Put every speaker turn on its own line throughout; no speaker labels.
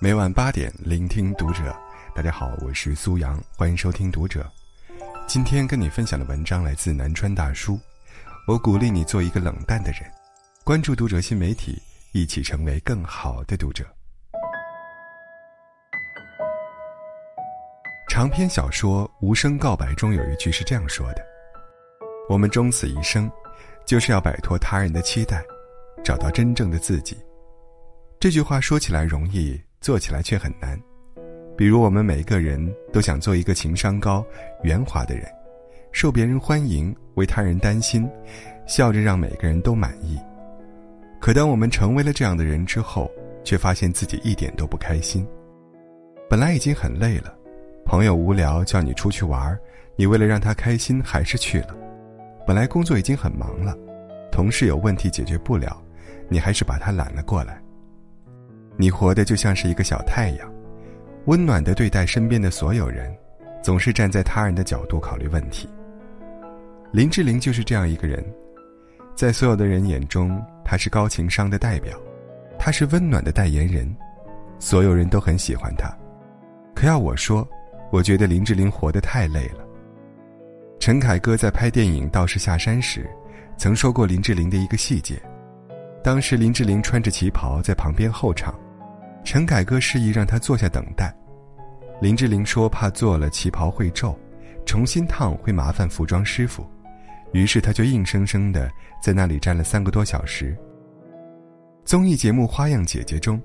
每晚八点，聆听读者。大家好，我是苏阳，欢迎收听《读者》。今天跟你分享的文章来自南川大叔。我鼓励你做一个冷淡的人。关注《读者》新媒体，一起成为更好的读者。长篇小说《无声告白》中有一句是这样说的：“我们终此一生，就是要摆脱他人的期待，找到真正的自己。”这句话说起来容易。做起来却很难，比如我们每个人都想做一个情商高、圆滑的人，受别人欢迎，为他人担心，笑着让每个人都满意。可当我们成为了这样的人之后，却发现自己一点都不开心。本来已经很累了，朋友无聊叫你出去玩，你为了让他开心还是去了；本来工作已经很忙了，同事有问题解决不了，你还是把他揽了过来。你活的就像是一个小太阳，温暖的对待身边的所有人，总是站在他人的角度考虑问题。林志玲就是这样一个人，在所有的人眼中，她是高情商的代表，她是温暖的代言人，所有人都很喜欢她。可要我说，我觉得林志玲活得太累了。陈凯歌在拍电影《道士下山》时，曾说过林志玲的一个细节，当时林志玲穿着旗袍在旁边候场。陈凯歌示意让她坐下等待，林志玲说怕做了旗袍会皱，重新烫会麻烦服装师傅，于是她就硬生生的在那里站了三个多小时。综艺节目《花样姐姐》中，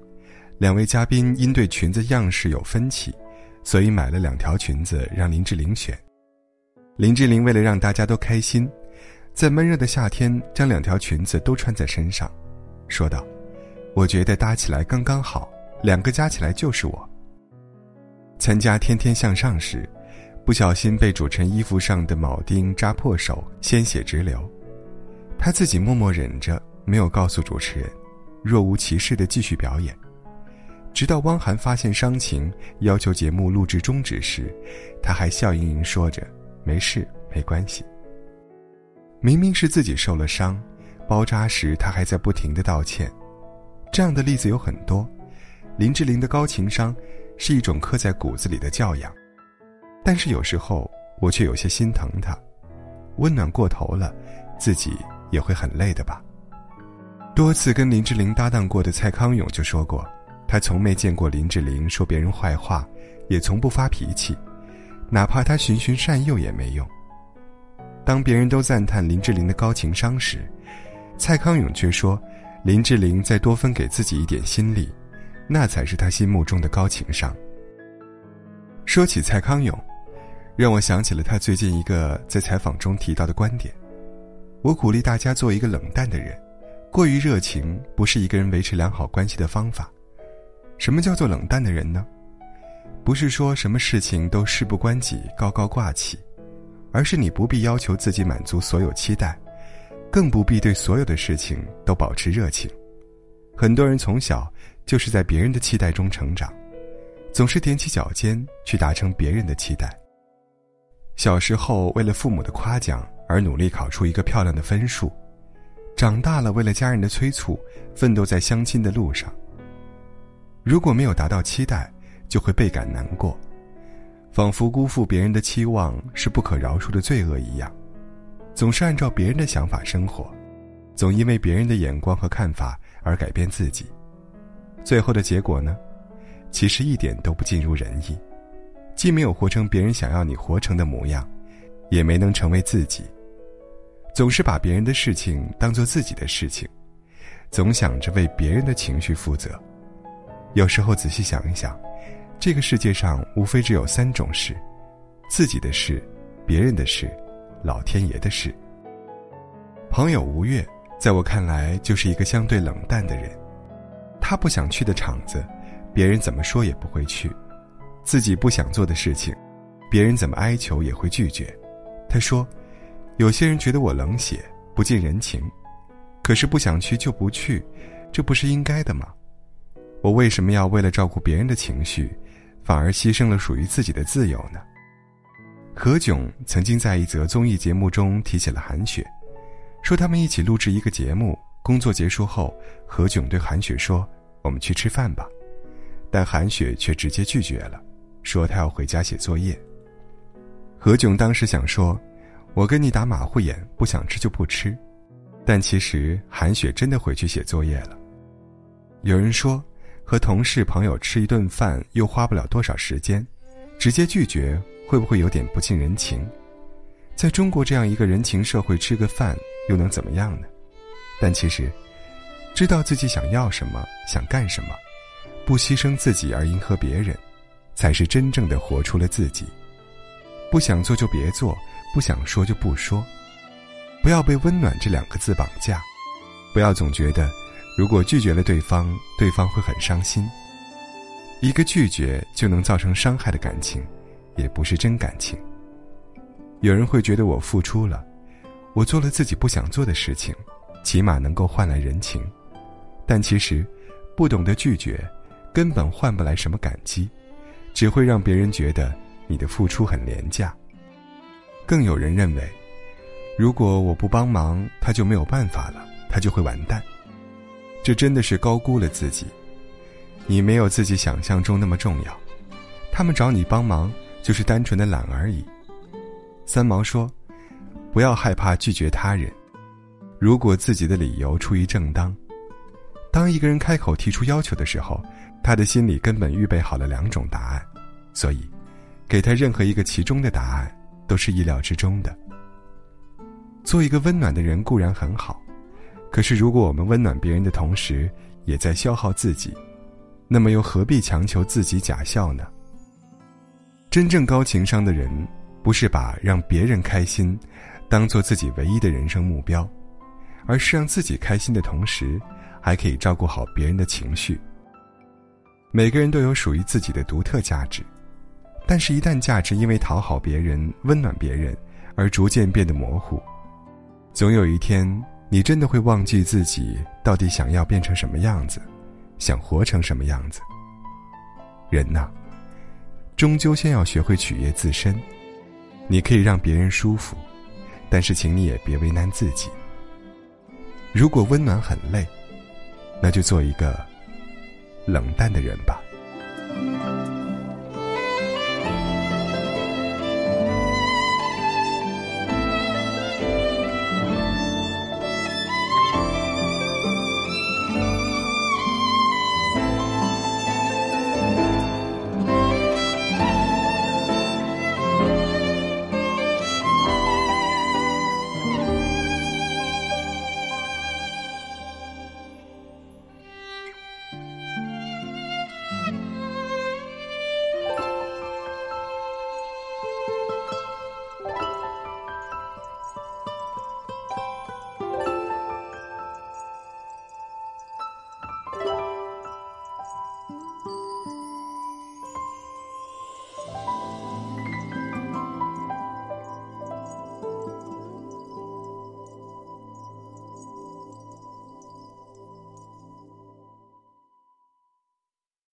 两位嘉宾因对裙子样式有分歧，所以买了两条裙子让林志玲选。林志玲为了让大家都开心，在闷热的夏天将两条裙子都穿在身上，说道：“我觉得搭起来刚刚好。”两个加起来就是我。参加《天天向上》时，不小心被主持人衣服上的铆钉扎破手，鲜血直流。他自己默默忍着，没有告诉主持人，若无其事的继续表演。直到汪涵发现伤情，要求节目录制终止时，他还笑盈盈说着：“没事，没关系。”明明是自己受了伤，包扎时他还在不停的道歉。这样的例子有很多。林志玲的高情商，是一种刻在骨子里的教养，但是有时候我却有些心疼她，温暖过头了，自己也会很累的吧。多次跟林志玲搭档过的蔡康永就说过，他从没见过林志玲说别人坏话，也从不发脾气，哪怕他循循善诱也没用。当别人都赞叹林志玲的高情商时，蔡康永却说，林志玲再多分给自己一点心力。那才是他心目中的高情商。说起蔡康永，让我想起了他最近一个在采访中提到的观点：我鼓励大家做一个冷淡的人，过于热情不是一个人维持良好关系的方法。什么叫做冷淡的人呢？不是说什么事情都事不关己、高高挂起，而是你不必要求自己满足所有期待，更不必对所有的事情都保持热情。很多人从小。就是在别人的期待中成长，总是踮起脚尖去达成别人的期待。小时候为了父母的夸奖而努力考出一个漂亮的分数，长大了为了家人的催促奋斗在相亲的路上。如果没有达到期待，就会倍感难过，仿佛辜负别人的期望是不可饶恕的罪恶一样。总是按照别人的想法生活，总因为别人的眼光和看法而改变自己。最后的结果呢，其实一点都不尽如人意，既没有活成别人想要你活成的模样，也没能成为自己。总是把别人的事情当做自己的事情，总想着为别人的情绪负责。有时候仔细想一想，这个世界上无非只有三种事：自己的事、别人的事、老天爷的事。朋友吴越，在我看来就是一个相对冷淡的人。他不想去的场子，别人怎么说也不会去；自己不想做的事情，别人怎么哀求也会拒绝。他说：“有些人觉得我冷血、不近人情，可是不想去就不去，这不是应该的吗？我为什么要为了照顾别人的情绪，反而牺牲了属于自己的自由呢？”何炅曾经在一则综艺节目中提起了韩雪，说他们一起录制一个节目。工作结束后，何炅对韩雪说：“我们去吃饭吧。”但韩雪却直接拒绝了，说她要回家写作业。何炅当时想说：“我跟你打马虎眼，不想吃就不吃。”但其实韩雪真的回去写作业了。有人说，和同事朋友吃一顿饭又花不了多少时间，直接拒绝会不会有点不近人情？在中国这样一个人情社会，吃个饭又能怎么样呢？但其实，知道自己想要什么，想干什么，不牺牲自己而迎合别人，才是真正的活出了自己。不想做就别做，不想说就不说，不要被“温暖”这两个字绑架，不要总觉得，如果拒绝了对方，对方会很伤心。一个拒绝就能造成伤害的感情，也不是真感情。有人会觉得我付出了，我做了自己不想做的事情，起码能够换来人情，但其实，不懂得拒绝，根本换不来什么感激，只会让别人觉得。你的付出很廉价。更有人认为，如果我不帮忙，他就没有办法了，他就会完蛋。这真的是高估了自己。你没有自己想象中那么重要，他们找你帮忙就是单纯的懒而已。三毛说：“不要害怕拒绝他人，如果自己的理由出于正当。当一个人开口提出要求的时候，他的心里根本预备好了两种答案，所以。”给他任何一个其中的答案，都是意料之中的。做一个温暖的人固然很好，可是如果我们温暖别人的同时，也在消耗自己，那么又何必强求自己假笑呢？真正高情商的人，不是把让别人开心，当做自己唯一的人生目标，而是让自己开心的同时，还可以照顾好别人的情绪。每个人都有属于自己的独特价值。但是，一旦价值因为讨好别人、温暖别人而逐渐变得模糊，总有一天，你真的会忘记自己到底想要变成什么样子，想活成什么样子。人呐，终究先要学会取悦自身。你可以让别人舒服，但是请你也别为难自己。如果温暖很累，那就做一个冷淡的人吧。